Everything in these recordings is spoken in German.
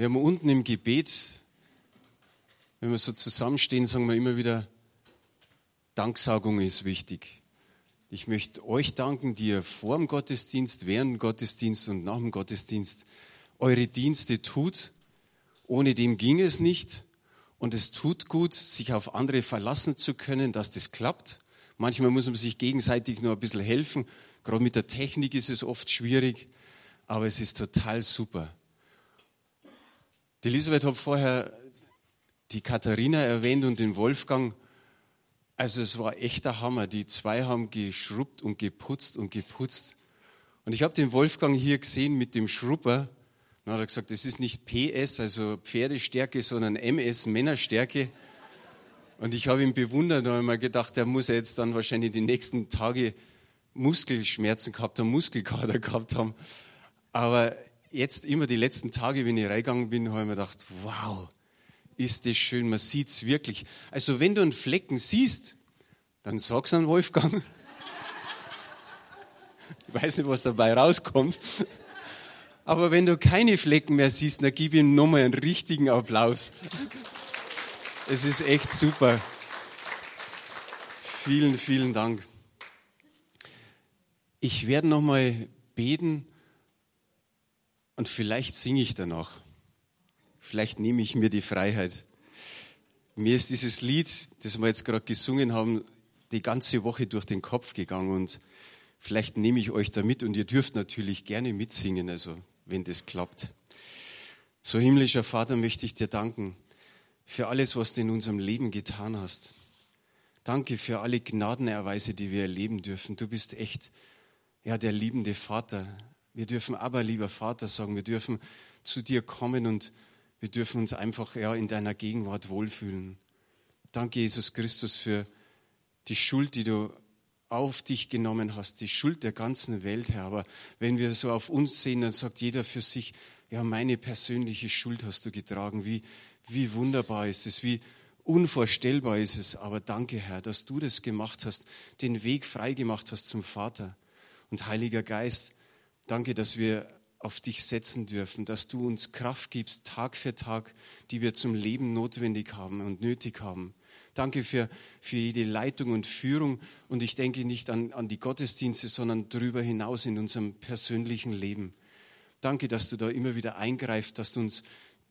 Wir haben unten im Gebet, wenn wir so zusammenstehen, sagen wir immer wieder, Danksagung ist wichtig. Ich möchte euch danken, die ihr vor dem Gottesdienst, während dem Gottesdienst und nach dem Gottesdienst eure Dienste tut. Ohne dem ging es nicht. Und es tut gut, sich auf andere verlassen zu können, dass das klappt. Manchmal muss man sich gegenseitig nur ein bisschen helfen. Gerade mit der Technik ist es oft schwierig, aber es ist total super. Die Elisabeth hat vorher die Katharina erwähnt und den Wolfgang. Also es war echter Hammer. Die zwei haben geschrubbt und geputzt und geputzt. Und ich habe den Wolfgang hier gesehen mit dem Schrubber. Dann hat er gesagt, das ist nicht PS, also Pferdestärke, sondern MS, Männerstärke. Und ich habe ihn bewundert und habe mir gedacht, der muss ja jetzt dann wahrscheinlich die nächsten Tage Muskelschmerzen gehabt haben, Muskelkater gehabt haben. Aber jetzt immer die letzten Tage, wenn ich reingegangen bin, habe ich mir gedacht, wow, ist das schön, man sieht es wirklich. Also wenn du einen Flecken siehst, dann sag's an Wolfgang. Ich weiß nicht, was dabei rauskommt. Aber wenn du keine Flecken mehr siehst, dann gib ihm nochmal einen richtigen Applaus. Es ist echt super. Vielen, vielen Dank. Ich werde nochmal beten und vielleicht singe ich danach. Vielleicht nehme ich mir die Freiheit. Mir ist dieses Lied, das wir jetzt gerade gesungen haben, die ganze Woche durch den Kopf gegangen und vielleicht nehme ich euch da mit und ihr dürft natürlich gerne mitsingen, also wenn das klappt. So himmlischer Vater möchte ich dir danken für alles, was du in unserem Leben getan hast. Danke für alle Gnadenerweise, die wir erleben dürfen. Du bist echt ja, der liebende Vater, wir dürfen aber, lieber Vater, sagen, wir dürfen zu dir kommen und wir dürfen uns einfach ja, in deiner Gegenwart wohlfühlen. Danke, Jesus Christus, für die Schuld, die du auf dich genommen hast, die Schuld der ganzen Welt, Herr. Aber wenn wir so auf uns sehen, dann sagt jeder für sich, ja, meine persönliche Schuld hast du getragen. Wie, wie wunderbar ist es, wie unvorstellbar ist es. Aber danke, Herr, dass du das gemacht hast, den Weg frei gemacht hast zum Vater. Und Heiliger Geist, Danke, dass wir auf dich setzen dürfen, dass du uns Kraft gibst, Tag für Tag, die wir zum Leben notwendig haben und nötig haben. Danke für, für jede Leitung und Führung. Und ich denke nicht an, an die Gottesdienste, sondern darüber hinaus in unserem persönlichen Leben. Danke, dass du da immer wieder eingreifst, dass du uns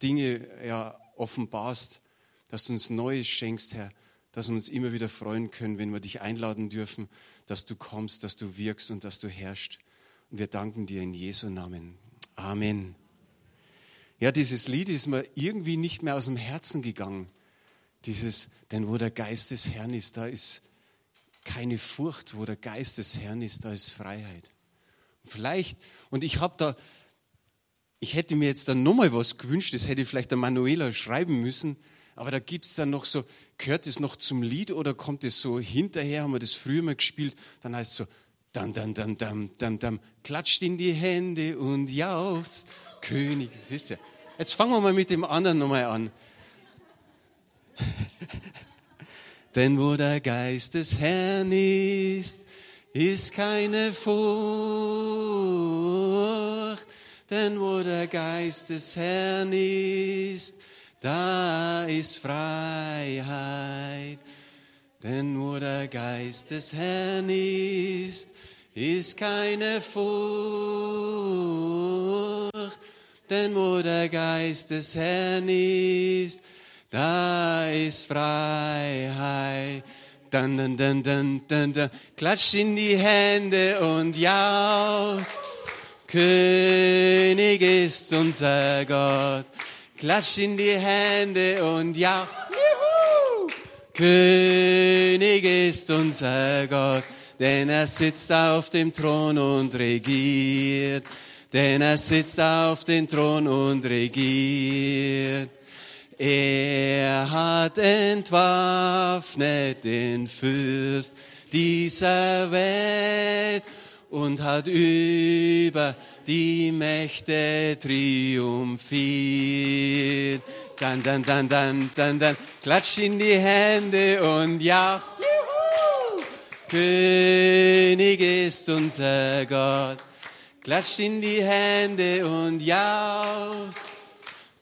Dinge ja, offenbarst, dass du uns Neues schenkst, Herr, dass wir uns immer wieder freuen können, wenn wir dich einladen dürfen, dass du kommst, dass du wirkst und dass du herrschst. Und wir danken dir in Jesu Namen. Amen. Ja, dieses Lied ist mir irgendwie nicht mehr aus dem Herzen gegangen. Dieses, denn wo der Geist des Herrn ist, da ist keine Furcht. Wo der Geist des Herrn ist, da ist Freiheit. Vielleicht, und ich habe da, ich hätte mir jetzt dann nochmal was gewünscht, das hätte vielleicht der Manuela schreiben müssen, aber da gibt es dann noch so, gehört es noch zum Lied oder kommt es so hinterher, haben wir das früher mal gespielt, dann heißt es so, Dam, dam, dam, dam, dam, dam, klatscht in die Hände und jauchzt. König, siehst du? Jetzt fangen wir mal mit dem anderen nochmal an. Denn wo der Geist des Herrn ist, ist keine Furcht. Denn wo der Geist des Herrn ist, da ist Freiheit. Denn wo der Geist des Herrn ist, ist keine Furcht. Denn wo der Geist des Herrn ist, da ist Freiheit. Dann, dann, dann, dann, dann, dann, klatscht in die Hände und jaus. König ist unser Gott. Klatscht in die Hände und jaus. König ist unser Gott, denn er sitzt auf dem Thron und regiert, denn er sitzt auf dem Thron und regiert. Er hat entwaffnet den Fürst dieser Welt und hat über die Mächte triumphiert. Dann, dann, dann, dann, dann, dann, klatsch in die Hände und ja, juhu! König ist unser Gott. Klatsch in die Hände und jaus.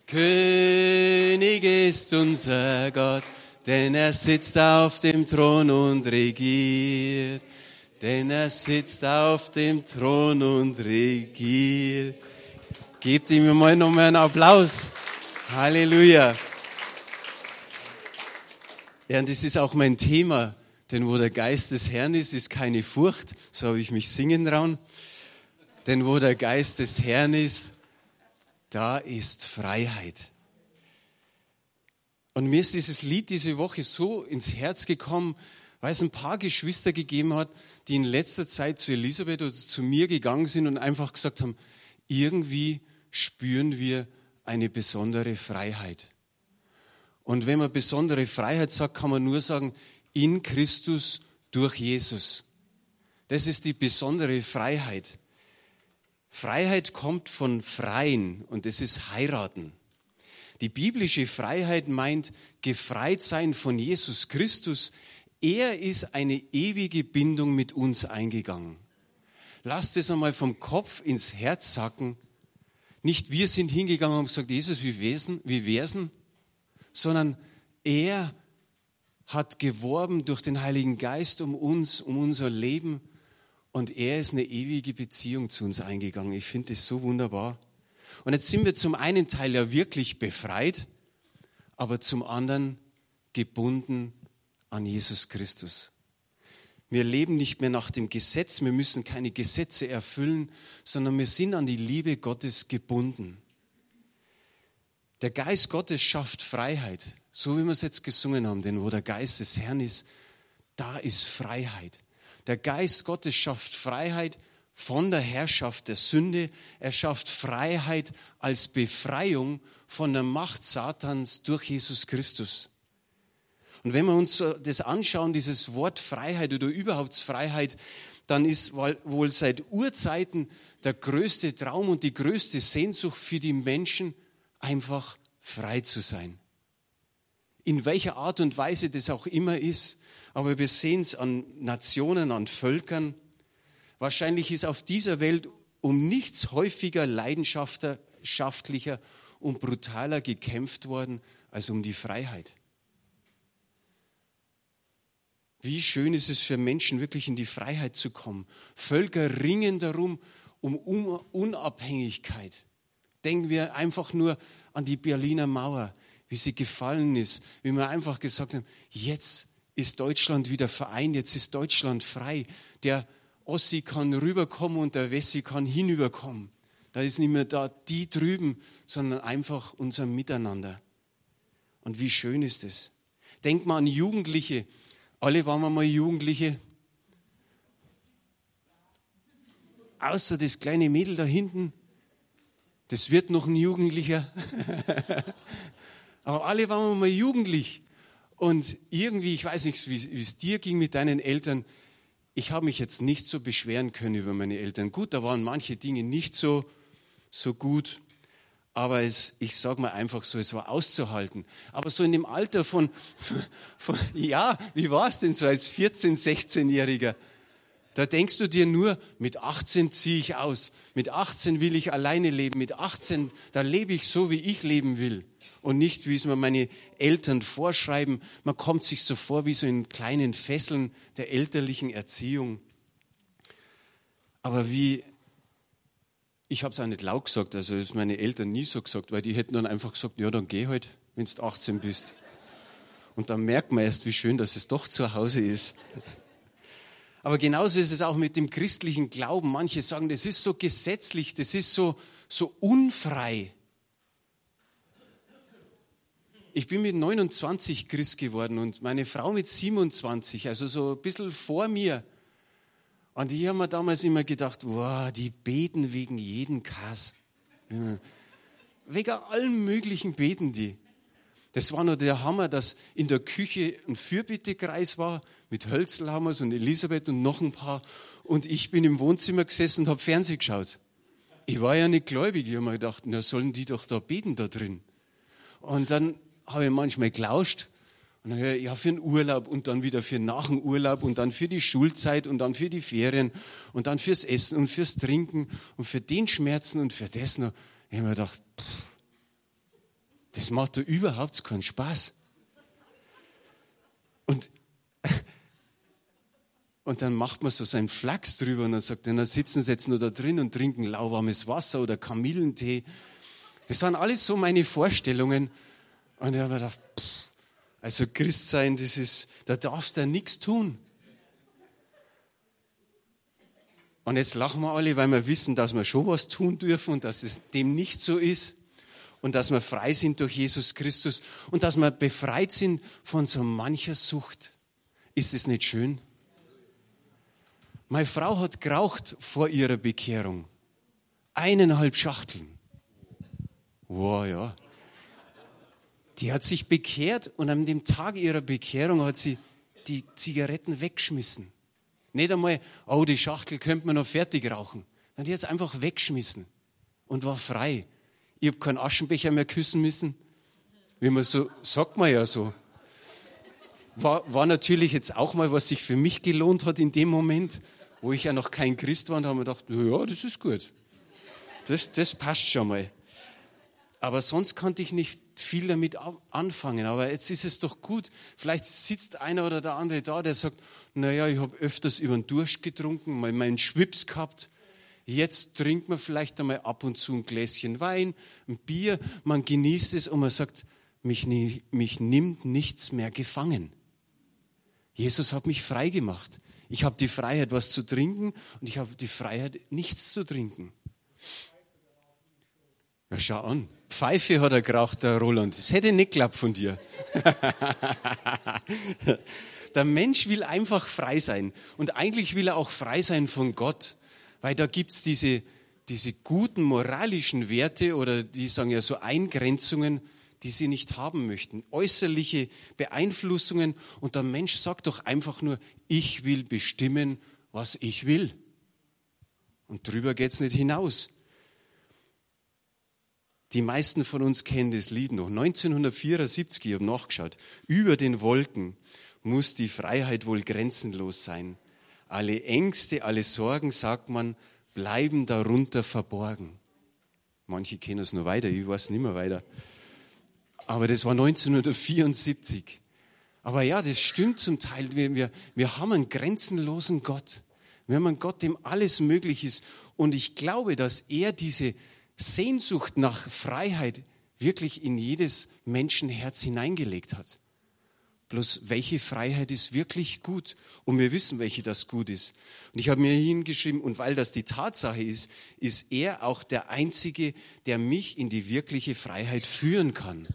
König ist unser Gott, denn er sitzt auf dem Thron und regiert. Denn er sitzt auf dem Thron und regiert. Gebt ihm mal nochmal einen Applaus. Halleluja. Ja, und das ist auch mein Thema. Denn wo der Geist des Herrn ist, ist keine Furcht. So habe ich mich singen trauen. Denn wo der Geist des Herrn ist, da ist Freiheit. Und mir ist dieses Lied diese Woche so ins Herz gekommen, weil es ein paar Geschwister gegeben hat, die in letzter Zeit zu Elisabeth oder zu mir gegangen sind und einfach gesagt haben, irgendwie spüren wir eine besondere Freiheit. Und wenn man besondere Freiheit sagt, kann man nur sagen, in Christus durch Jesus. Das ist die besondere Freiheit. Freiheit kommt von Freien und das ist heiraten. Die biblische Freiheit meint gefreit sein von Jesus Christus. Er ist eine ewige Bindung mit uns eingegangen. Lasst es einmal vom Kopf ins Herz sacken. Nicht wir sind hingegangen und gesagt, Jesus, wie wesen, wie wär's sondern er hat geworben durch den Heiligen Geist um uns, um unser Leben und er ist eine ewige Beziehung zu uns eingegangen. Ich finde das so wunderbar. Und jetzt sind wir zum einen Teil ja wirklich befreit, aber zum anderen gebunden an Jesus Christus. Wir leben nicht mehr nach dem Gesetz, wir müssen keine Gesetze erfüllen, sondern wir sind an die Liebe Gottes gebunden. Der Geist Gottes schafft Freiheit, so wie wir es jetzt gesungen haben, denn wo der Geist des Herrn ist, da ist Freiheit. Der Geist Gottes schafft Freiheit von der Herrschaft der Sünde. Er schafft Freiheit als Befreiung von der Macht Satans durch Jesus Christus. Und wenn wir uns das anschauen, dieses Wort Freiheit oder überhaupt Freiheit, dann ist wohl seit Urzeiten der größte Traum und die größte Sehnsucht für die Menschen einfach frei zu sein. In welcher Art und Weise das auch immer ist, aber wir sehen es an Nationen, an Völkern. Wahrscheinlich ist auf dieser Welt um nichts häufiger leidenschaftlicher und brutaler gekämpft worden als um die Freiheit. Wie schön ist es für Menschen, wirklich in die Freiheit zu kommen. Völker ringen darum um Unabhängigkeit. Denken wir einfach nur an die Berliner Mauer, wie sie gefallen ist, wie wir einfach gesagt haben, jetzt ist Deutschland wieder vereint, jetzt ist Deutschland frei. Der Ossi kann rüberkommen und der Wessi kann hinüberkommen. Da ist nicht mehr da die drüben, sondern einfach unser Miteinander. Und wie schön ist es. Denk mal an Jugendliche. Alle waren wir mal Jugendliche. Außer das kleine Mädel da hinten. Das wird noch ein Jugendlicher. Aber alle waren wir mal jugendlich. Und irgendwie, ich weiß nicht, wie es dir ging mit deinen Eltern, ich habe mich jetzt nicht so beschweren können über meine Eltern. Gut, da waren manche Dinge nicht so, so gut, aber es, ich sage mal einfach so, es war auszuhalten. Aber so in dem Alter von, von ja, wie war es denn so als 14-, 16-Jähriger? Da denkst du dir nur, mit 18 ziehe ich aus, mit 18 will ich alleine leben, mit 18, da lebe ich so, wie ich leben will und nicht, wie es mir meine Eltern vorschreiben. Man kommt sich so vor wie so in kleinen Fesseln der elterlichen Erziehung. Aber wie, ich habe es auch nicht laut gesagt, also das meine Eltern nie so gesagt, weil die hätten dann einfach gesagt, ja, dann geh halt, wenn du 18 bist. Und dann merkt man erst, wie schön, dass es doch zu Hause ist. Aber genauso ist es auch mit dem christlichen Glauben. Manche sagen, das ist so gesetzlich, das ist so, so unfrei. Ich bin mit 29 Christ geworden und meine Frau mit 27, also so ein bisschen vor mir. Und ich habe mir damals immer gedacht, wow, die beten wegen jeden Kass. Wegen allen möglichen beten die. Das war nur der Hammer, dass in der Küche ein Fürbittekreis war mit Hölzelhammers und Elisabeth und noch ein paar. Und ich bin im Wohnzimmer gesessen und habe Fernsehen geschaut. Ich war ja nicht gläubig. Ich habe mir gedacht, na sollen die doch da beten da drin. Und dann habe ich manchmal gelauscht und dann ja, für den Urlaub und dann wieder für nach dem Urlaub und dann für die Schulzeit und dann für die Ferien und dann fürs Essen und fürs Trinken und für den Schmerzen und für das noch. Ich habe mir gedacht, pff, Das macht doch überhaupt keinen Spaß. Und, und dann macht man so seinen Flachs drüber und dann sagt, dann sitzen sie jetzt nur da drin und trinken lauwarmes Wasser oder Kamillentee. Das waren alles so meine Vorstellungen. Und ich habe mir gedacht, pff, also Christ sein, das ist, da darfst du nichts tun. Und jetzt lachen wir alle, weil wir wissen, dass wir schon was tun dürfen und dass es dem nicht so ist und dass wir frei sind durch Jesus Christus und dass wir befreit sind von so mancher Sucht. Ist es nicht schön? Meine Frau hat geraucht vor ihrer Bekehrung. Eineinhalb Schachteln. Wow, ja. Die hat sich bekehrt und an dem Tag ihrer Bekehrung hat sie die Zigaretten weggeschmissen. Nicht einmal, oh, die Schachtel könnte man noch fertig rauchen. Dann die hat es einfach weggeschmissen und war frei. Ich habe keinen Aschenbecher mehr küssen müssen. Wie man so, sagt man ja so. War, war natürlich jetzt auch mal, was sich für mich gelohnt hat in dem Moment, wo ich ja noch kein Christ war und habe mir gedacht, ja, das ist gut. Das, das passt schon mal. Aber sonst konnte ich nicht viel damit anfangen. Aber jetzt ist es doch gut. Vielleicht sitzt einer oder der andere da, der sagt, naja, ich habe öfters über den Durst getrunken, mal meinen Schwips gehabt. Jetzt trinkt man vielleicht einmal ab und zu ein Gläschen Wein, ein Bier, man genießt es und man sagt, mich, mich nimmt nichts mehr gefangen. Jesus hat mich frei gemacht. Ich habe die Freiheit, was zu trinken und ich habe die Freiheit, nichts zu trinken. Ja, schau an. Pfeife hat er geraucht, der Roland. Das hätte ich nicht geglaubt von dir. Der Mensch will einfach frei sein. Und eigentlich will er auch frei sein von Gott. Weil da gibt es diese, diese guten moralischen Werte oder die sagen ja so Eingrenzungen, die sie nicht haben möchten. Äußerliche Beeinflussungen. Und der Mensch sagt doch einfach nur, ich will bestimmen, was ich will. Und drüber geht es nicht hinaus. Die meisten von uns kennen das Lied noch. 1974, ich habe nachgeschaut, über den Wolken muss die Freiheit wohl grenzenlos sein. Alle Ängste, alle Sorgen, sagt man, bleiben darunter verborgen. Manche kennen es nur weiter, ich weiß nicht mehr weiter. Aber das war 1974. Aber ja, das stimmt zum Teil. Wir, wir, wir haben einen grenzenlosen Gott. Wir haben einen Gott, dem alles möglich ist. Und ich glaube, dass er diese Sehnsucht nach Freiheit wirklich in jedes Menschenherz hineingelegt hat. Bloß welche Freiheit ist wirklich gut? Und wir wissen, welche das gut ist. Und ich habe mir hingeschrieben, und weil das die Tatsache ist, ist er auch der Einzige, der mich in die wirkliche Freiheit führen kann.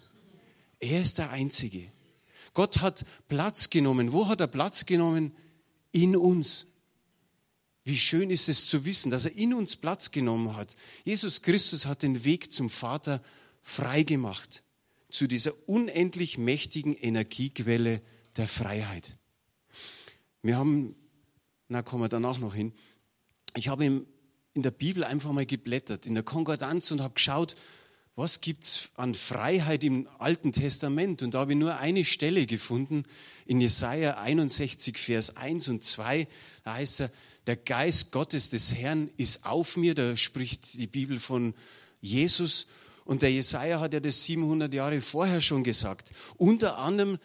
Er ist der Einzige. Gott hat Platz genommen. Wo hat er Platz genommen? In uns. Wie schön ist es zu wissen, dass er in uns Platz genommen hat. Jesus Christus hat den Weg zum Vater frei gemacht zu dieser unendlich mächtigen Energiequelle der Freiheit. Wir haben, na kommen wir danach noch hin, ich habe in der Bibel einfach mal geblättert, in der Konkordanz und habe geschaut, was gibt es an Freiheit im Alten Testament? Und da habe ich nur eine Stelle gefunden, in Jesaja 61, Vers 1 und 2, da heißt er, der Geist Gottes des Herrn ist auf mir, da spricht die Bibel von Jesus und der Jesaja hat ja das 700 Jahre vorher schon gesagt. Unter anderem,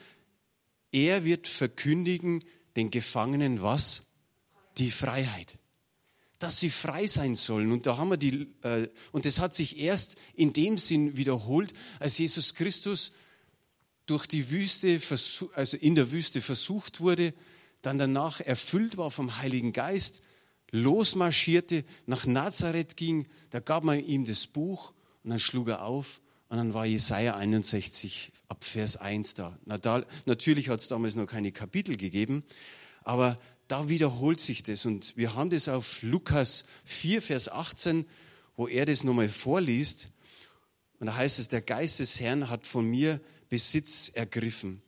er wird verkündigen den Gefangenen was? Die Freiheit. Dass sie frei sein sollen. Und da haben wir die, äh, und das hat sich erst in dem Sinn wiederholt, als Jesus Christus durch die Wüste, also in der Wüste versucht wurde, dann danach erfüllt war vom Heiligen Geist, losmarschierte, nach Nazareth ging, da gab man ihm das Buch und dann schlug er auf und dann war Jesaja 61 ab Vers 1 da. Na, da natürlich hat es damals noch keine Kapitel gegeben, aber da wiederholt sich das. Und wir haben das auf Lukas 4, Vers 18, wo er das nochmal vorliest. Und da heißt es, der Geist des Herrn hat von mir Besitz ergriffen,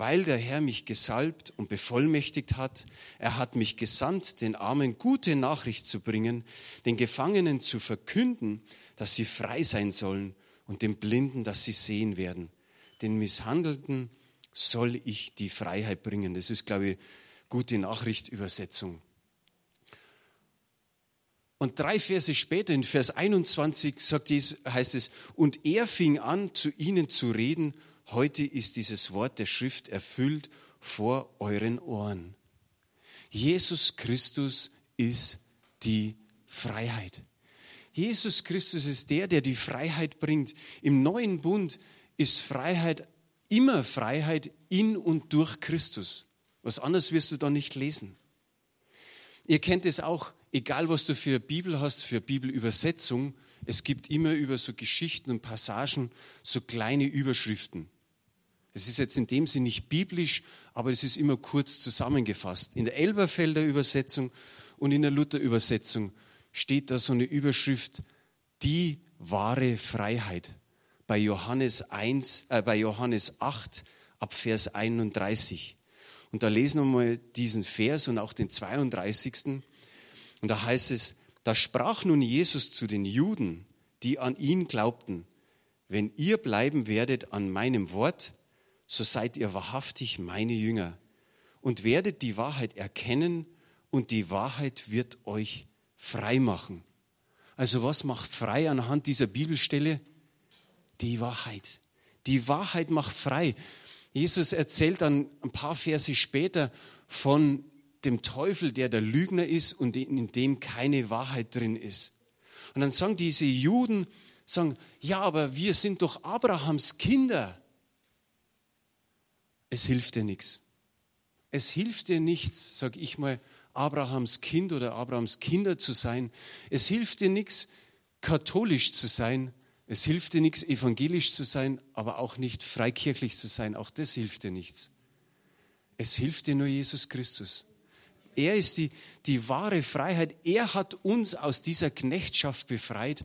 weil der Herr mich gesalbt und bevollmächtigt hat. Er hat mich gesandt, den Armen gute Nachricht zu bringen, den Gefangenen zu verkünden, dass sie frei sein sollen und den Blinden, dass sie sehen werden. Den Misshandelten soll ich die Freiheit bringen. Das ist, glaube ich, gute Nachricht, Übersetzung. Und drei Verse später, in Vers 21, sagt Jesus, heißt es, und er fing an, zu ihnen zu reden, heute ist dieses Wort der Schrift erfüllt vor euren Ohren. Jesus Christus ist die Freiheit. Jesus Christus ist der, der die Freiheit bringt. Im neuen Bund ist Freiheit immer Freiheit in und durch Christus. Was anderes wirst du da nicht lesen. Ihr kennt es auch, egal was du für Bibel hast, für Bibelübersetzung, es gibt immer über so Geschichten und Passagen so kleine Überschriften. Es ist jetzt in dem Sinne nicht biblisch, aber es ist immer kurz zusammengefasst. In der Elberfelder Übersetzung und in der Luther Übersetzung steht da so eine Überschrift, die wahre Freiheit. Bei Johannes 1, äh, bei Johannes 8 ab Vers 31. Und da lesen wir mal diesen Vers und auch den 32. Und da heißt es, da sprach nun Jesus zu den Juden, die an ihn glaubten, wenn ihr bleiben werdet an meinem Wort, so seid ihr wahrhaftig meine Jünger und werdet die Wahrheit erkennen und die Wahrheit wird euch frei machen. Also was macht frei anhand dieser Bibelstelle? Die Wahrheit. Die Wahrheit macht frei. Jesus erzählt dann ein paar Verse später von dem Teufel, der der Lügner ist und in dem keine Wahrheit drin ist. Und dann sagen diese Juden, sagen, ja, aber wir sind doch Abrahams Kinder. Es hilft dir nichts. Es hilft dir nichts, sag ich mal, Abrahams Kind oder Abrahams Kinder zu sein. Es hilft dir nichts, katholisch zu sein. Es hilft dir nichts, evangelisch zu sein, aber auch nicht freikirchlich zu sein. Auch das hilft dir nichts. Es hilft dir nur Jesus Christus. Er ist die, die wahre Freiheit. Er hat uns aus dieser Knechtschaft befreit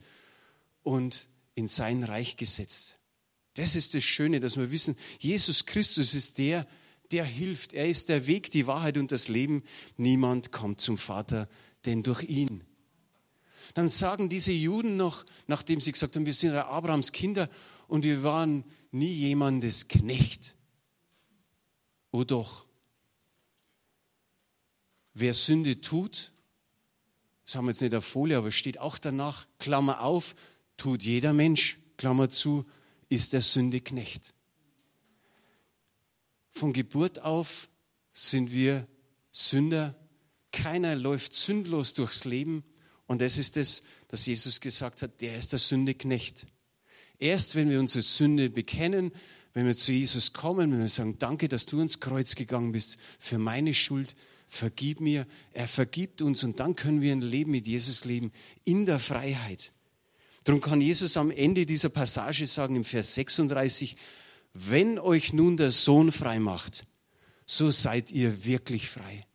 und in sein Reich gesetzt. Das ist das Schöne, dass wir wissen, Jesus Christus ist der, der hilft. Er ist der Weg, die Wahrheit und das Leben. Niemand kommt zum Vater, denn durch ihn. Dann sagen diese Juden noch, nachdem sie gesagt haben, wir sind Abrahams Kinder und wir waren nie jemandes Knecht. Oh doch, Wer Sünde tut, das haben wir jetzt nicht auf Folie, aber steht auch danach, Klammer auf, tut jeder Mensch, Klammer zu, ist der Sünde Knecht. Von Geburt auf sind wir Sünder. Keiner läuft sündlos durchs Leben. Und das ist es, dass Jesus gesagt hat, der ist der Sünde Knecht. Erst wenn wir unsere Sünde bekennen, wenn wir zu Jesus kommen, wenn wir sagen, danke, dass du ins Kreuz gegangen bist für meine Schuld, vergib mir, er vergibt uns und dann können wir ein Leben mit Jesus leben in der Freiheit. Darum kann Jesus am Ende dieser Passage sagen im Vers 36, wenn euch nun der Sohn frei macht, so seid ihr wirklich frei.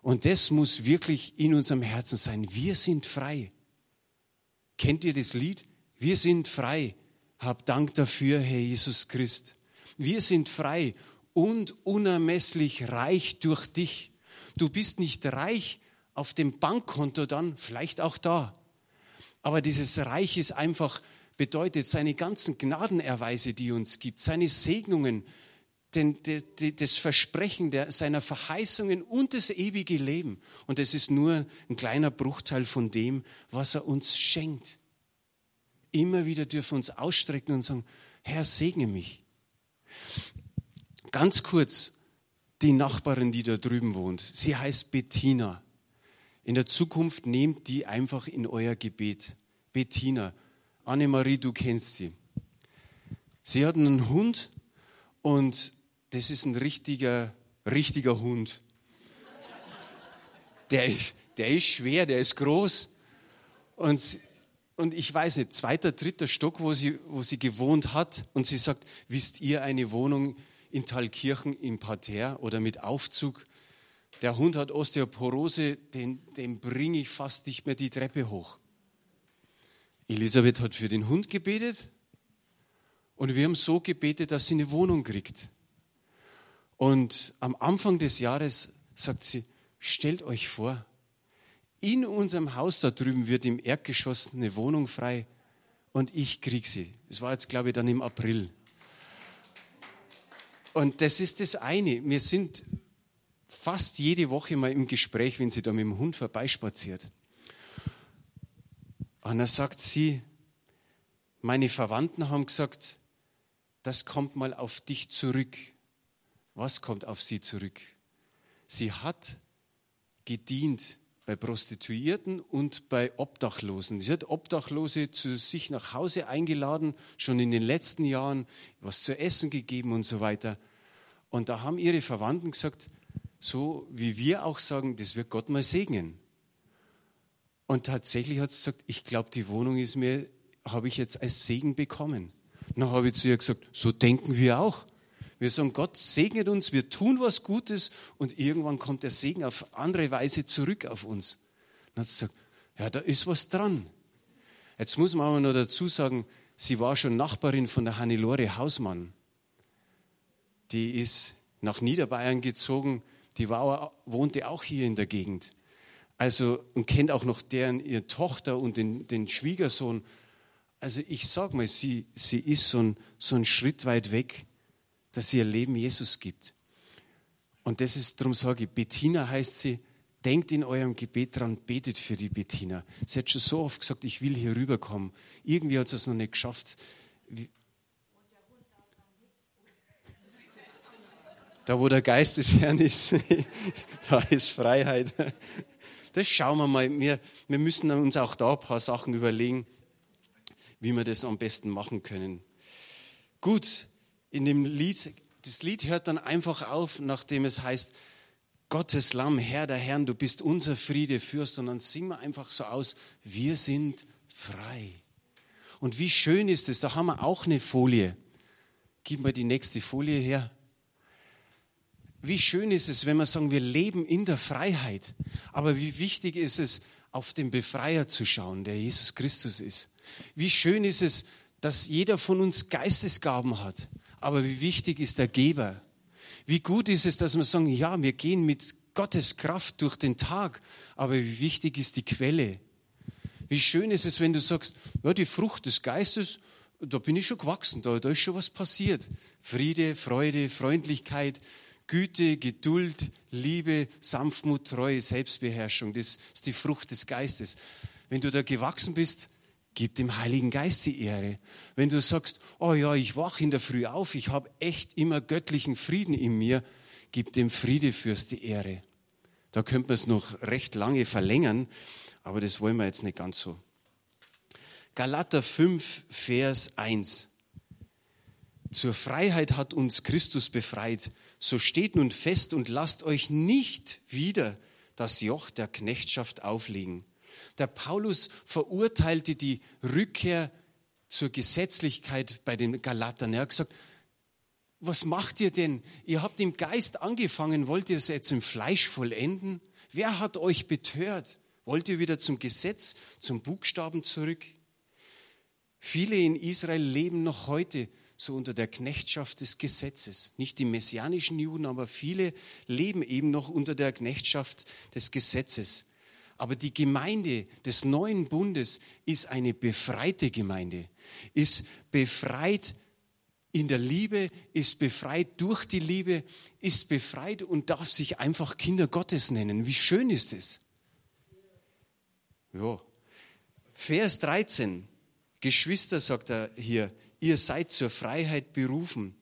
Und das muss wirklich in unserem Herzen sein. Wir sind frei. Kennt ihr das Lied? Wir sind frei. Hab Dank dafür, Herr Jesus Christ. Wir sind frei und unermesslich reich durch dich. Du bist nicht reich auf dem Bankkonto dann, vielleicht auch da. Aber dieses Reich ist einfach, bedeutet seine ganzen Gnadenerweise, die er uns gibt, seine Segnungen, den, das Versprechen der, seiner Verheißungen und das ewige Leben. Und es ist nur ein kleiner Bruchteil von dem, was er uns schenkt. Immer wieder dürfen wir uns ausstrecken und sagen, Herr, segne mich. Ganz kurz, die Nachbarin, die da drüben wohnt. Sie heißt Bettina. In der Zukunft nehmt die einfach in euer Gebet. Bettina. Annemarie, du kennst sie. Sie hat einen Hund und das ist ein richtiger, richtiger Hund. Der ist, der ist schwer, der ist groß. Und, und ich weiß nicht, zweiter, dritter Stock, wo sie, wo sie gewohnt hat. Und sie sagt, wisst ihr eine Wohnung in Thalkirchen im Parterre oder mit Aufzug. Der Hund hat Osteoporose, den, den bringe ich fast nicht mehr die Treppe hoch. Elisabeth hat für den Hund gebetet und wir haben so gebetet, dass sie eine Wohnung kriegt. Und am Anfang des Jahres sagt sie, stellt euch vor, in unserem Haus da drüben wird im Erdgeschoss eine Wohnung frei und ich kriege sie. Das war jetzt, glaube ich, dann im April. Und das ist das eine. Wir sind fast jede Woche mal im Gespräch, wenn sie da mit dem Hund vorbeispaziert. Und dann sagt sie, meine Verwandten haben gesagt, das kommt mal auf dich zurück. Was kommt auf sie zurück? Sie hat gedient bei Prostituierten und bei Obdachlosen. Sie hat Obdachlose zu sich nach Hause eingeladen, schon in den letzten Jahren was zu essen gegeben und so weiter. Und da haben ihre Verwandten gesagt, so wie wir auch sagen, das wird Gott mal segnen. Und tatsächlich hat sie gesagt, ich glaube, die Wohnung ist mir, habe ich jetzt als Segen bekommen. Dann habe ich zu ihr gesagt, so denken wir auch. Wir sagen, Gott segnet uns, wir tun was Gutes und irgendwann kommt der Segen auf andere Weise zurück auf uns. Dann hat sie gesagt, ja, da ist was dran. Jetzt muss man aber noch dazu sagen, sie war schon Nachbarin von der Hannelore Hausmann. Die ist nach Niederbayern gezogen, die war, wohnte auch hier in der Gegend. Also, und kennt auch noch deren, ihre Tochter und den, den Schwiegersohn. Also, ich sag mal, sie, sie ist so ein, so ein Schritt weit weg dass sie ihr Leben Jesus gibt. Und das ist, darum sage ich, Bettina heißt sie, denkt in eurem Gebet dran, betet für die Bettina. Sie hat schon so oft gesagt, ich will hier rüberkommen. Irgendwie hat sie es noch nicht geschafft. Da, wo der Geist des Herrn ist, da ist Freiheit. Das schauen wir mal. Wir, wir müssen uns auch da ein paar Sachen überlegen, wie wir das am besten machen können. Gut, in dem Lied, das Lied hört dann einfach auf, nachdem es heißt, Gottes Lamm, Herr der Herrn, du bist unser Friede, Fürst, und dann singen wir einfach so aus, wir sind frei. Und wie schön ist es, da haben wir auch eine Folie. Gib mal die nächste Folie her. Wie schön ist es, wenn wir sagen, wir leben in der Freiheit. Aber wie wichtig ist es, auf den Befreier zu schauen, der Jesus Christus ist. Wie schön ist es, dass jeder von uns Geistesgaben hat. Aber wie wichtig ist der Geber? Wie gut ist es, dass wir sagen, ja, wir gehen mit Gottes Kraft durch den Tag, aber wie wichtig ist die Quelle? Wie schön ist es, wenn du sagst, ja, die Frucht des Geistes, da bin ich schon gewachsen, da, da ist schon was passiert. Friede, Freude, Freundlichkeit, Güte, Geduld, Liebe, Sanftmut, Treue, Selbstbeherrschung, das ist die Frucht des Geistes. Wenn du da gewachsen bist, Gib dem Heiligen Geist die Ehre. Wenn du sagst, oh ja, ich wache in der Früh auf, ich habe echt immer göttlichen Frieden in mir, gib dem Friedefürst die Ehre. Da könnte man es noch recht lange verlängern, aber das wollen wir jetzt nicht ganz so. Galater 5, Vers 1. Zur Freiheit hat uns Christus befreit. So steht nun fest und lasst euch nicht wieder das Joch der Knechtschaft auflegen. Der Paulus verurteilte die Rückkehr zur Gesetzlichkeit bei den Galatern. Er hat gesagt, was macht ihr denn? Ihr habt im Geist angefangen, wollt ihr es jetzt im Fleisch vollenden? Wer hat euch betört? Wollt ihr wieder zum Gesetz, zum Buchstaben zurück? Viele in Israel leben noch heute so unter der Knechtschaft des Gesetzes. Nicht die messianischen Juden, aber viele leben eben noch unter der Knechtschaft des Gesetzes. Aber die Gemeinde des neuen Bundes ist eine befreite Gemeinde, ist befreit in der Liebe, ist befreit durch die Liebe, ist befreit und darf sich einfach Kinder Gottes nennen. Wie schön ist es? Ja. Vers 13. Geschwister, sagt er hier, ihr seid zur Freiheit berufen,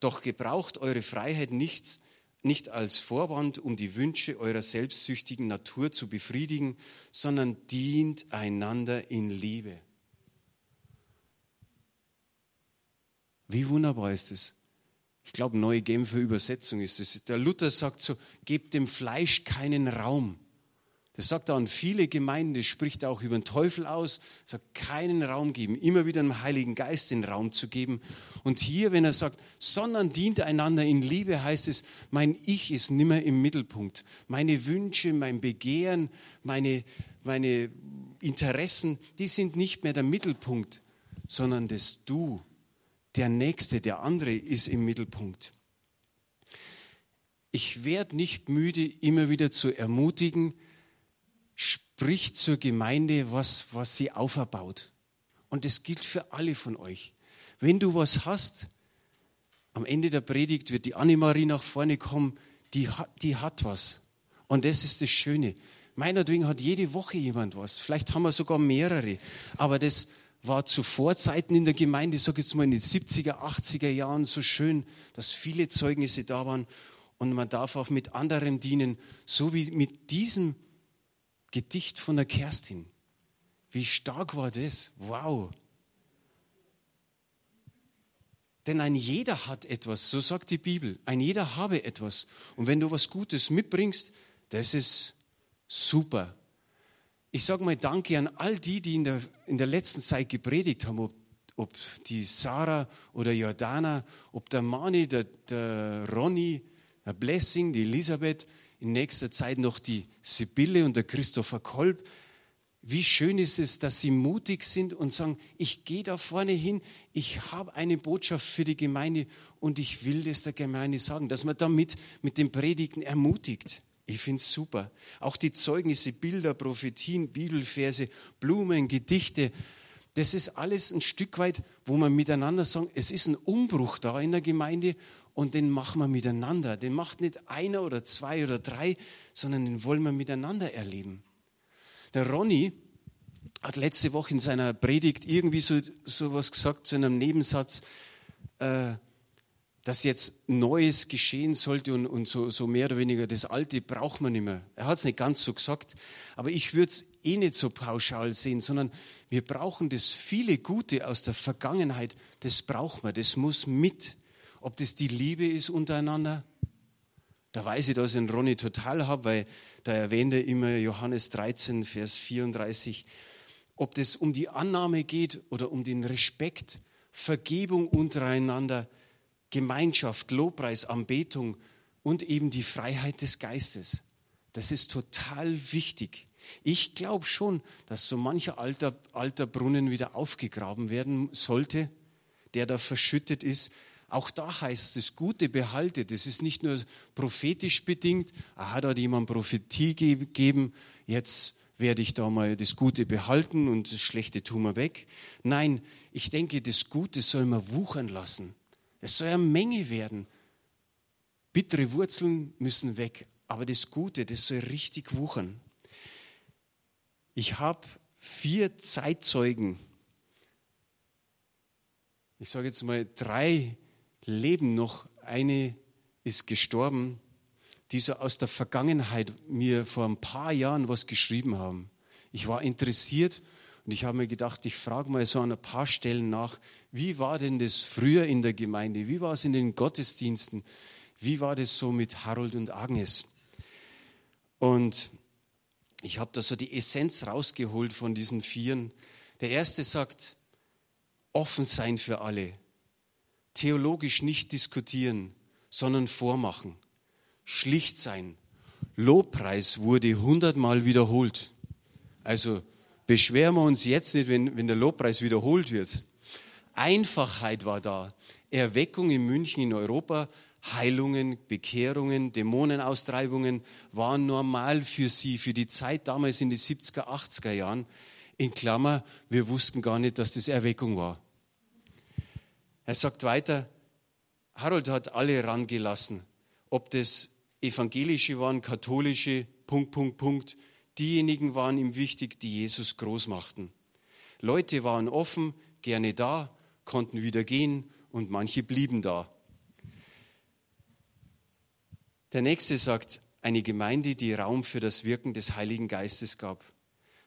doch gebraucht eure Freiheit nichts nicht als Vorwand, um die Wünsche eurer selbstsüchtigen Natur zu befriedigen, sondern dient einander in Liebe. Wie wunderbar ist es. Ich glaube, neue Genfer Übersetzung ist es. Der Luther sagt so, gebt dem Fleisch keinen Raum. Das sagt er an viele Gemeinden, das spricht er auch über den Teufel aus, sagt, keinen Raum geben, immer wieder dem Heiligen Geist den Raum zu geben. Und hier, wenn er sagt, sondern dient einander in Liebe, heißt es, mein Ich ist nimmer im Mittelpunkt. Meine Wünsche, mein Begehren, meine, meine Interessen, die sind nicht mehr der Mittelpunkt, sondern das Du, der Nächste, der andere ist im Mittelpunkt. Ich werde nicht müde, immer wieder zu ermutigen, spricht zur Gemeinde, was, was sie auferbaut. Und das gilt für alle von euch. Wenn du was hast, am Ende der Predigt wird die Annemarie nach vorne kommen, die hat, die hat was. Und das ist das Schöne. Meinetwegen hat jede Woche jemand was. Vielleicht haben wir sogar mehrere. Aber das war zu Vorzeiten in der Gemeinde, ich sage jetzt mal in den 70er, 80er Jahren so schön, dass viele Zeugnisse da waren und man darf auch mit anderen dienen, so wie mit diesem Gedicht von der Kerstin. Wie stark war das? Wow. Denn ein jeder hat etwas, so sagt die Bibel. Ein jeder habe etwas. Und wenn du was Gutes mitbringst, das ist super. Ich sage mal Danke an all die, die in der, in der letzten Zeit gepredigt haben, ob, ob die Sarah oder Jordana, ob der Mani, der, der Ronny, der Blessing, die Elisabeth, in nächster Zeit noch die Sibylle und der Christopher Kolb. Wie schön ist es, dass sie mutig sind und sagen, ich gehe da vorne hin, ich habe eine Botschaft für die Gemeinde und ich will das der Gemeinde sagen, dass man damit mit den Predigten ermutigt. Ich finde es super. Auch die Zeugnisse, Bilder, Prophetien, Bibelverse, Blumen, Gedichte, das ist alles ein Stück weit, wo man miteinander sagen, es ist ein Umbruch da in der Gemeinde und den machen wir miteinander. Den macht nicht einer oder zwei oder drei, sondern den wollen wir miteinander erleben. Der Ronny hat letzte Woche in seiner Predigt irgendwie so, so gesagt, zu einem Nebensatz, äh, dass jetzt Neues geschehen sollte und, und so, so, mehr oder weniger das Alte braucht man nicht mehr. Er hat es nicht ganz so gesagt, aber ich würde es eh nicht so pauschal sehen, sondern wir brauchen das viele Gute aus der Vergangenheit, das braucht man, das muss mit. Ob das die Liebe ist untereinander, da weiß ich, dass ich den Ronny total habe, weil da erwähnt er immer Johannes 13, Vers 34. Ob das um die Annahme geht oder um den Respekt, Vergebung untereinander, Gemeinschaft, Lobpreis, Anbetung und eben die Freiheit des Geistes. Das ist total wichtig. Ich glaube schon, dass so mancher alter, alter Brunnen wieder aufgegraben werden sollte, der da verschüttet ist, auch da heißt es, Gute behalte. Das ist nicht nur prophetisch bedingt, aha, da hat jemand Prophetie gegeben, jetzt werde ich da mal das Gute behalten und das Schlechte tun wir weg. Nein, ich denke, das Gute soll man wuchern lassen. Es soll eine Menge werden. Bittere Wurzeln müssen weg, aber das Gute, das soll richtig wuchern. Ich habe vier Zeitzeugen, ich sage jetzt mal drei leben noch. Eine ist gestorben, die so aus der Vergangenheit mir vor ein paar Jahren was geschrieben haben. Ich war interessiert und ich habe mir gedacht, ich frage mal so an ein paar Stellen nach, wie war denn das früher in der Gemeinde? Wie war es in den Gottesdiensten? Wie war das so mit Harold und Agnes? Und ich habe da so die Essenz rausgeholt von diesen Vieren. Der erste sagt, offen sein für alle theologisch nicht diskutieren, sondern vormachen, schlicht sein. Lobpreis wurde hundertmal wiederholt. Also beschweren wir uns jetzt nicht, wenn, wenn der Lobpreis wiederholt wird. Einfachheit war da. Erweckung in München, in Europa, Heilungen, Bekehrungen, Dämonenaustreibungen waren normal für sie, für die Zeit damals in den 70er, 80er Jahren. In Klammer, wir wussten gar nicht, dass das Erweckung war. Er sagt weiter, Harold hat alle rangelassen, ob das evangelische waren, katholische, Punkt, Punkt, Punkt. Diejenigen waren ihm wichtig, die Jesus groß machten. Leute waren offen, gerne da, konnten wieder gehen und manche blieben da. Der nächste sagt, eine Gemeinde, die Raum für das Wirken des Heiligen Geistes gab.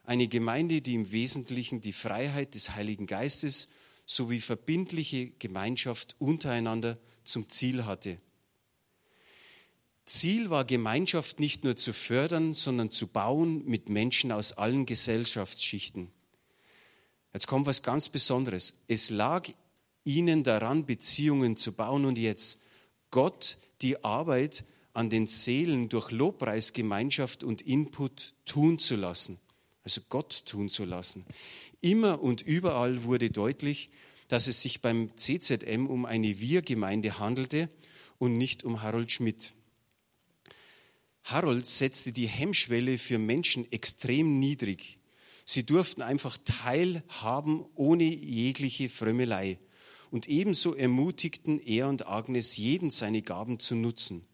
Eine Gemeinde, die im Wesentlichen die Freiheit des Heiligen Geistes sowie verbindliche Gemeinschaft untereinander zum Ziel hatte. Ziel war Gemeinschaft nicht nur zu fördern, sondern zu bauen mit Menschen aus allen Gesellschaftsschichten. Jetzt kommt was ganz Besonderes. Es lag ihnen daran, Beziehungen zu bauen und jetzt Gott die Arbeit an den Seelen durch Lobpreis, Gemeinschaft und Input tun zu lassen. Also Gott tun zu lassen. Immer und überall wurde deutlich, dass es sich beim CZM um eine Wir-Gemeinde handelte und nicht um Harold Schmidt. Harold setzte die Hemmschwelle für Menschen extrem niedrig. Sie durften einfach teilhaben ohne jegliche Frömmelei. Und ebenso ermutigten er und Agnes jeden seine Gaben zu nutzen,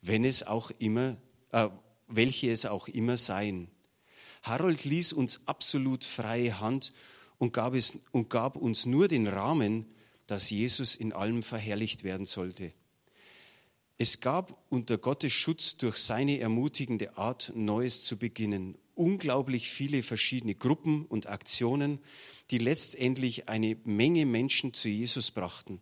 wenn es auch immer, äh, welche es auch immer seien. Harold ließ uns absolut freie Hand und gab, es, und gab uns nur den Rahmen, dass Jesus in allem verherrlicht werden sollte. Es gab unter Gottes Schutz durch seine ermutigende Art, Neues zu beginnen, unglaublich viele verschiedene Gruppen und Aktionen, die letztendlich eine Menge Menschen zu Jesus brachten.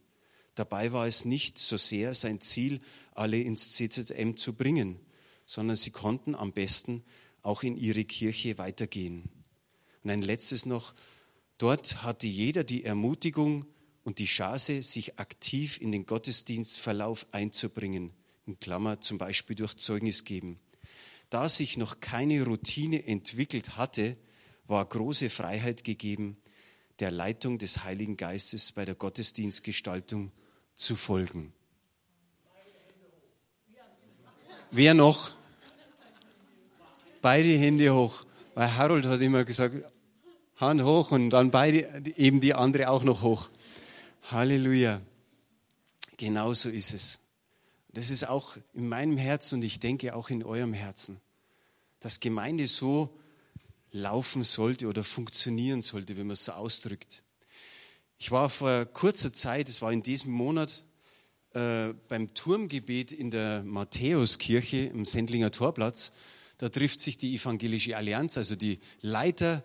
Dabei war es nicht so sehr sein Ziel, alle ins CZM zu bringen, sondern sie konnten am besten auch in ihre Kirche weitergehen. Und ein letztes noch, dort hatte jeder die Ermutigung, und die Chance, sich aktiv in den Gottesdienstverlauf einzubringen, in Klammer zum Beispiel durch Zeugnis geben. Da sich noch keine Routine entwickelt hatte, war große Freiheit gegeben, der Leitung des Heiligen Geistes bei der Gottesdienstgestaltung zu folgen. Wer noch? Beide Hände hoch. Weil Harold hat immer gesagt, Hand hoch und dann beide, eben die andere auch noch hoch. Halleluja. Genau so ist es. Das ist auch in meinem Herzen und ich denke auch in eurem Herzen, dass Gemeinde so laufen sollte oder funktionieren sollte, wenn man es so ausdrückt. Ich war vor kurzer Zeit, es war in diesem Monat, äh, beim Turmgebet in der Matthäuskirche im Sendlinger Torplatz. Da trifft sich die Evangelische Allianz, also die Leiter,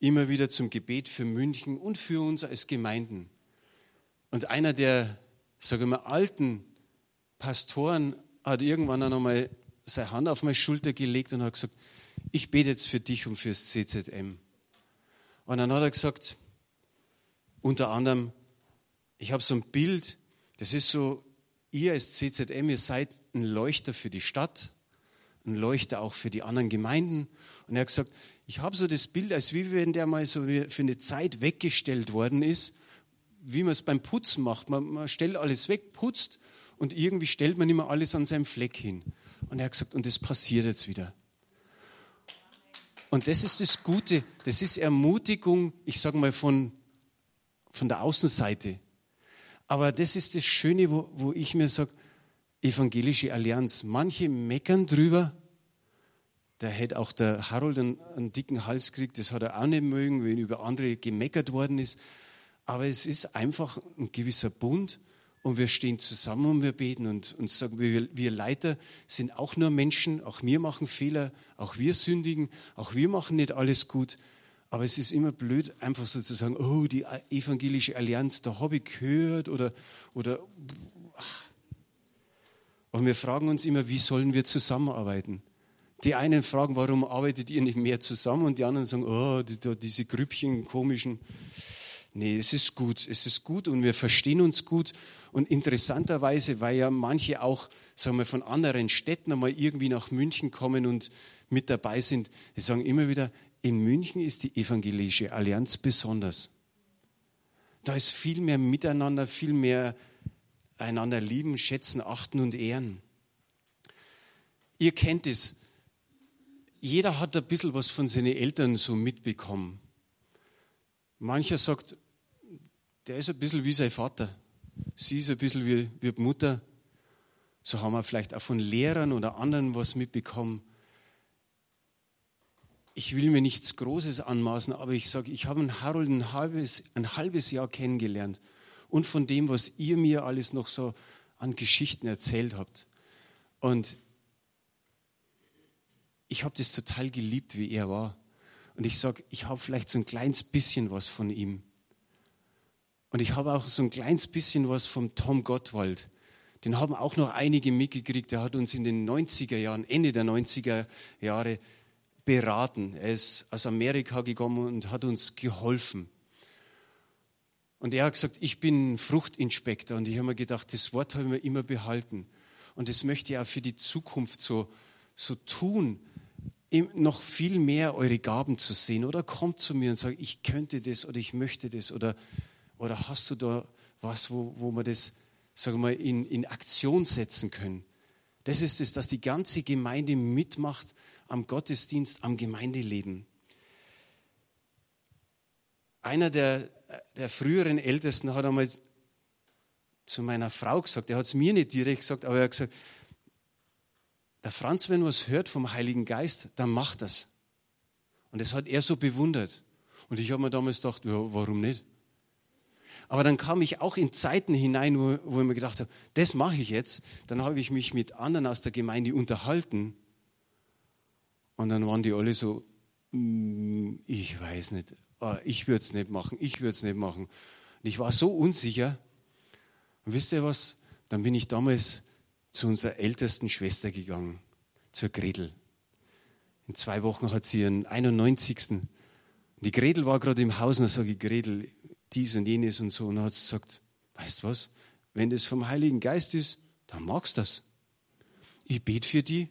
immer wieder zum Gebet für München und für uns als Gemeinden. Und einer der, sage ich mal, alten Pastoren hat irgendwann einmal seine Hand auf meine Schulter gelegt und hat gesagt, ich bete jetzt für dich und fürs CZM. Und dann hat er gesagt, unter anderem, ich habe so ein Bild, das ist so, ihr als CZM, ihr seid ein Leuchter für die Stadt, ein Leuchter auch für die anderen Gemeinden. Und er hat gesagt, ich habe so das Bild, als wie wenn der mal so für eine Zeit weggestellt worden ist wie man es beim Putzen macht. Man, man stellt alles weg, putzt und irgendwie stellt man immer alles an seinem Fleck hin. Und er hat gesagt, und das passiert jetzt wieder. Und das ist das Gute, das ist Ermutigung, ich sage mal, von, von der Außenseite. Aber das ist das Schöne, wo, wo ich mir sage, evangelische Allianz. Manche meckern drüber, da hätte auch der Harold einen, einen dicken Hals gekriegt, das hat er auch nicht mögen, wenn über andere gemeckert worden ist. Aber es ist einfach ein gewisser Bund und wir stehen zusammen und wir beten und, und sagen, wir, wir Leiter sind auch nur Menschen, auch wir machen Fehler, auch wir sündigen, auch wir machen nicht alles gut. Aber es ist immer blöd, einfach so zu sagen, oh, die evangelische Allianz, da habe ich gehört oder, oder ach. Und wir fragen uns immer, wie sollen wir zusammenarbeiten? Die einen fragen, warum arbeitet ihr nicht mehr zusammen? Und die anderen sagen, oh, die, die, diese Grüppchen, komischen. Nee, es ist gut, es ist gut und wir verstehen uns gut. Und interessanterweise, weil ja manche auch, sagen wir, von anderen Städten einmal irgendwie nach München kommen und mit dabei sind, die sagen immer wieder, in München ist die evangelische Allianz besonders. Da ist viel mehr Miteinander, viel mehr einander lieben, schätzen, achten und ehren. Ihr kennt es. Jeder hat ein bisschen was von seinen Eltern so mitbekommen. Mancher sagt, der ist ein bisschen wie sein Vater. Sie ist ein bisschen wie, wie die Mutter. So haben wir vielleicht auch von Lehrern oder anderen was mitbekommen. Ich will mir nichts Großes anmaßen, aber ich sage, ich habe einen Harold ein halbes, ein halbes Jahr kennengelernt. Und von dem, was ihr mir alles noch so an Geschichten erzählt habt. Und ich habe das total geliebt, wie er war. Und ich sage, ich habe vielleicht so ein kleines bisschen was von ihm. Und ich habe auch so ein kleines bisschen was vom Tom Gottwald. Den haben auch noch einige mitgekriegt. Der hat uns in den 90er Jahren, Ende der 90er Jahre beraten. Er ist aus Amerika gekommen und hat uns geholfen. Und er hat gesagt, ich bin Fruchtinspektor. Und ich habe mir gedacht, das Wort habe ich mir immer behalten. Und das möchte ich auch für die Zukunft so, so tun, noch viel mehr eure Gaben zu sehen. Oder kommt zu mir und sagt, ich könnte das oder ich möchte das. Oder oder hast du da was, wo, wo wir das, sagen wir in, in Aktion setzen können? Das ist es, dass die ganze Gemeinde mitmacht am Gottesdienst, am Gemeindeleben. Einer der, der früheren Ältesten hat einmal zu meiner Frau gesagt, er hat es mir nicht direkt gesagt, aber er hat gesagt, der Franz, wenn was hört vom Heiligen Geist, dann macht das. Und das hat er so bewundert. Und ich habe mir damals gedacht, ja, warum nicht? Aber dann kam ich auch in Zeiten hinein, wo, wo ich mir gedacht habe, das mache ich jetzt. Dann habe ich mich mit anderen aus der Gemeinde unterhalten. Und dann waren die alle so, mm, ich weiß nicht, ah, ich würde es nicht machen, ich würde es nicht machen. Und ich war so unsicher. Und wisst ihr was? Dann bin ich damals zu unserer ältesten Schwester gegangen, zur Gretel. In zwei Wochen hat sie ihren 91. Und die Gretel war gerade im Haus und da sage ich, Gretel, dies und jenes und so. Und dann hat sie gesagt, weißt du was, wenn das vom Heiligen Geist ist, dann magst du das. Ich bete für die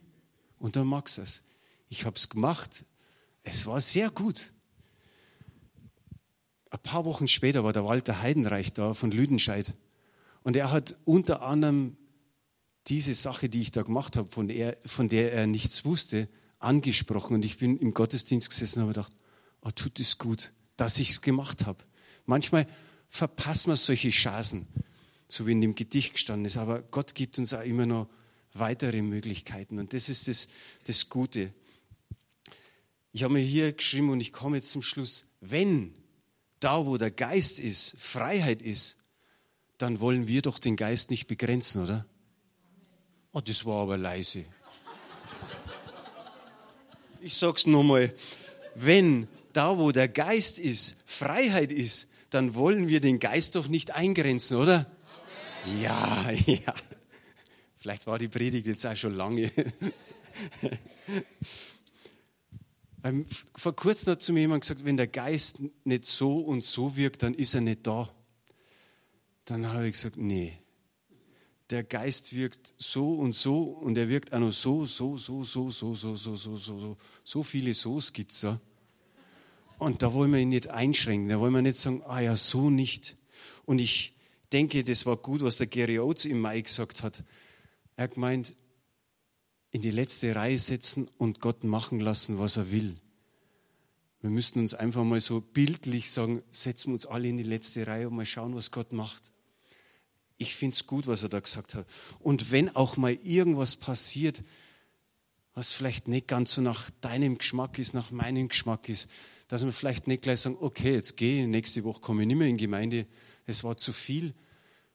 und dann magst du das. Ich habe es gemacht. Es war sehr gut. Ein paar Wochen später war der Walter Heidenreich da von Lüdenscheid. Und er hat unter anderem diese Sache, die ich da gemacht habe, von, er, von der er nichts wusste, angesprochen. Und ich bin im Gottesdienst gesessen und habe gedacht, oh, tut es gut, dass ich es gemacht habe. Manchmal verpassen wir solche Chancen, so wie in dem Gedicht gestanden ist. Aber Gott gibt uns auch immer noch weitere Möglichkeiten. Und das ist das, das Gute. Ich habe mir hier geschrieben und ich komme jetzt zum Schluss. Wenn da, wo der Geist ist, Freiheit ist, dann wollen wir doch den Geist nicht begrenzen, oder? Oh, das war aber leise. Ich sag's nochmal. Wenn da, wo der Geist ist, Freiheit ist, dann wollen wir den Geist doch nicht eingrenzen, oder? Ja, ja. Vielleicht war die Predigt jetzt auch schon lange. Ähm, vor kurzem hat zu mir jemand gesagt, wenn der Geist nicht so und so wirkt, dann ist er nicht da. Dann habe ich gesagt, nee. Der Geist wirkt so und so und er wirkt auch noch so, so, so, so, so, so, so, so, so, so. So viele So's gibt es da. Und da wollen wir ihn nicht einschränken, da wollen wir nicht sagen, ah ja, so nicht. Und ich denke, das war gut, was der Gary Oates im Mai gesagt hat. Er hat gemeint, in die letzte Reihe setzen und Gott machen lassen, was er will. Wir müssten uns einfach mal so bildlich sagen, setzen wir uns alle in die letzte Reihe und mal schauen, was Gott macht. Ich finde es gut, was er da gesagt hat. Und wenn auch mal irgendwas passiert, was vielleicht nicht ganz so nach deinem Geschmack ist, nach meinem Geschmack ist, dass wir vielleicht nicht gleich sagen, okay, jetzt gehe ich, nächste Woche komme ich nicht mehr in Gemeinde, es war zu viel.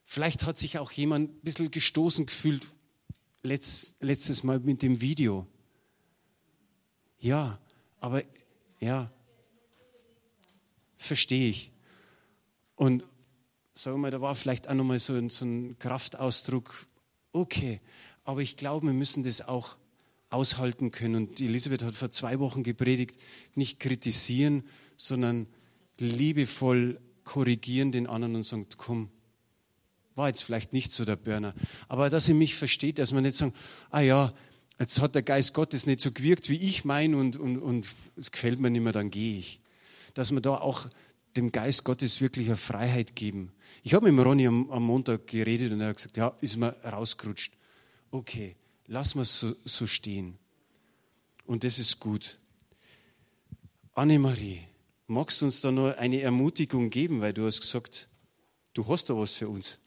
Vielleicht hat sich auch jemand ein bisschen gestoßen gefühlt, letzt, letztes Mal mit dem Video. Ja, aber ja, verstehe ich. Und sagen wir mal, da war vielleicht auch nochmal so so ein Kraftausdruck, okay, aber ich glaube, wir müssen das auch aushalten können. Und Elisabeth hat vor zwei Wochen gepredigt, nicht kritisieren, sondern liebevoll korrigieren den anderen und sagen, komm, war jetzt vielleicht nicht so der Burner. Aber dass ihr mich versteht, dass man nicht sagt, ah ja, jetzt hat der Geist Gottes nicht so gewirkt, wie ich meine und, und, und es gefällt mir nicht mehr, dann gehe ich. Dass man da auch dem Geist Gottes wirklich eine Freiheit geben. Ich habe mit Ronny am, am, Montag geredet und er hat gesagt, ja, ist mir rausgerutscht. Okay, lass es so, so stehen. Und das ist gut. Annemarie, magst du uns da noch eine Ermutigung geben, weil du hast gesagt, du hast da was für uns.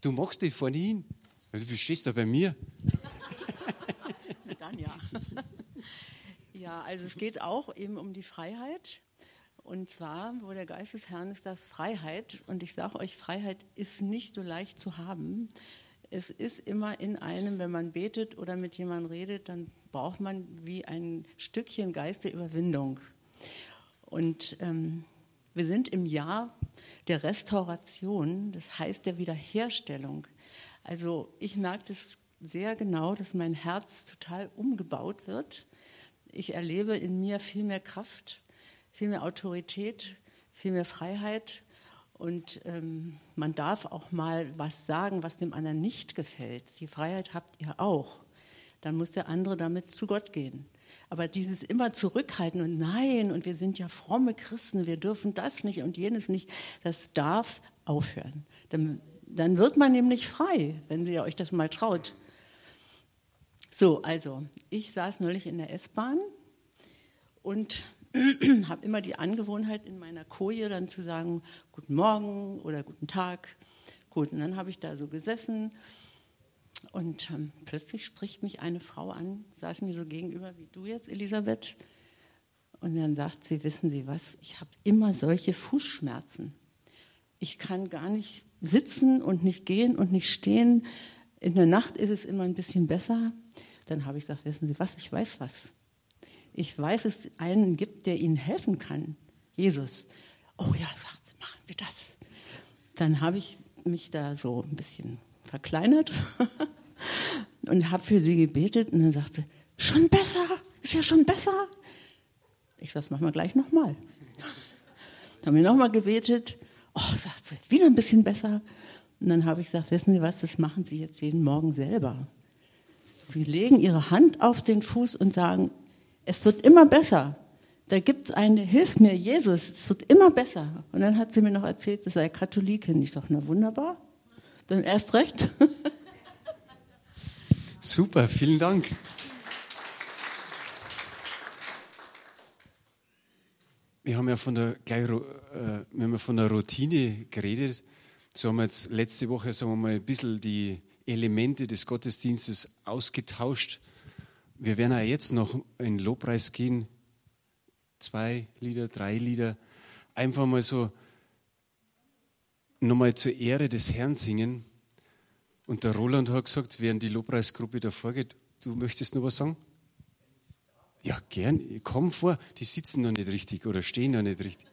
Du magst dich hin. Also du stehst da bei mir. Na dann ja. Ja, also es geht auch eben um die Freiheit. Und zwar, wo der Geist des Herrn ist, das Freiheit. Und ich sage euch, Freiheit ist nicht so leicht zu haben. Es ist immer in einem, wenn man betet oder mit jemandem redet, dann braucht man wie ein Stückchen Geist der Überwindung. Und ähm, wir sind im Jahr der Restauration, das heißt der Wiederherstellung. Also ich merke das sehr genau, dass mein Herz total umgebaut wird. Ich erlebe in mir viel mehr Kraft, viel mehr Autorität, viel mehr Freiheit. Und ähm, man darf auch mal was sagen, was dem anderen nicht gefällt. Die Freiheit habt ihr auch. Dann muss der andere damit zu Gott gehen. Aber dieses immer zurückhalten und nein, und wir sind ja fromme Christen, wir dürfen das nicht und jenes nicht, das darf aufhören. Dann, dann wird man nämlich frei, wenn ihr euch das mal traut. So, also, ich saß neulich in der S-Bahn und habe immer die Angewohnheit, in meiner Koje dann zu sagen, guten Morgen oder guten Tag. Gut, und dann habe ich da so gesessen Und ähm, plötzlich spricht mich eine Frau an, saß mir so gegenüber wie du jetzt, Elisabeth. Und dann sagt sie, wissen Sie was, ich habe immer solche Fußschmerzen. Ich kann gar nicht sitzen und nicht gehen und nicht stehen. In der Nacht ist es immer ein bisschen besser. Dann habe ich gesagt, wissen Sie was, ich weiß was. Ich weiß, es einen gibt, der Ihnen helfen kann. Jesus. Oh ja, sagt sie, machen Sie das. Dann habe ich mich da so ein bisschen verkleinert und habe für sie gebetet und dann sagte schon besser, ist ja schon besser. Ich sage, das machen wir gleich nochmal. Dann haben wir nochmal gebetet. Oh, sagt sie, wieder ein bisschen besser. Und dann habe ich gesagt, wissen Sie was, das machen Sie jetzt jeden Morgen selber. Sie legen Ihre Hand auf den Fuß und sagen, es wird immer besser. Da gibt es eine, hilf mir, Jesus, es wird immer besser. Und dann hat sie mir noch erzählt, sie sei Katholikin. Ich sage, na wunderbar, dann erst recht. Super, vielen Dank. Wir haben ja von der, gleich, äh, wir haben von der Routine geredet. So haben wir jetzt letzte Woche sagen wir mal, ein bisschen die Elemente des Gottesdienstes ausgetauscht. Wir werden auch jetzt noch in Lobpreis gehen. Zwei Lieder, drei Lieder. Einfach mal so nochmal zur Ehre des Herrn singen. Und der Roland hat gesagt, während die Lobpreisgruppe da vorgeht, du möchtest noch was sagen? Ja, gern. Komm vor. Die sitzen noch nicht richtig oder stehen noch nicht richtig.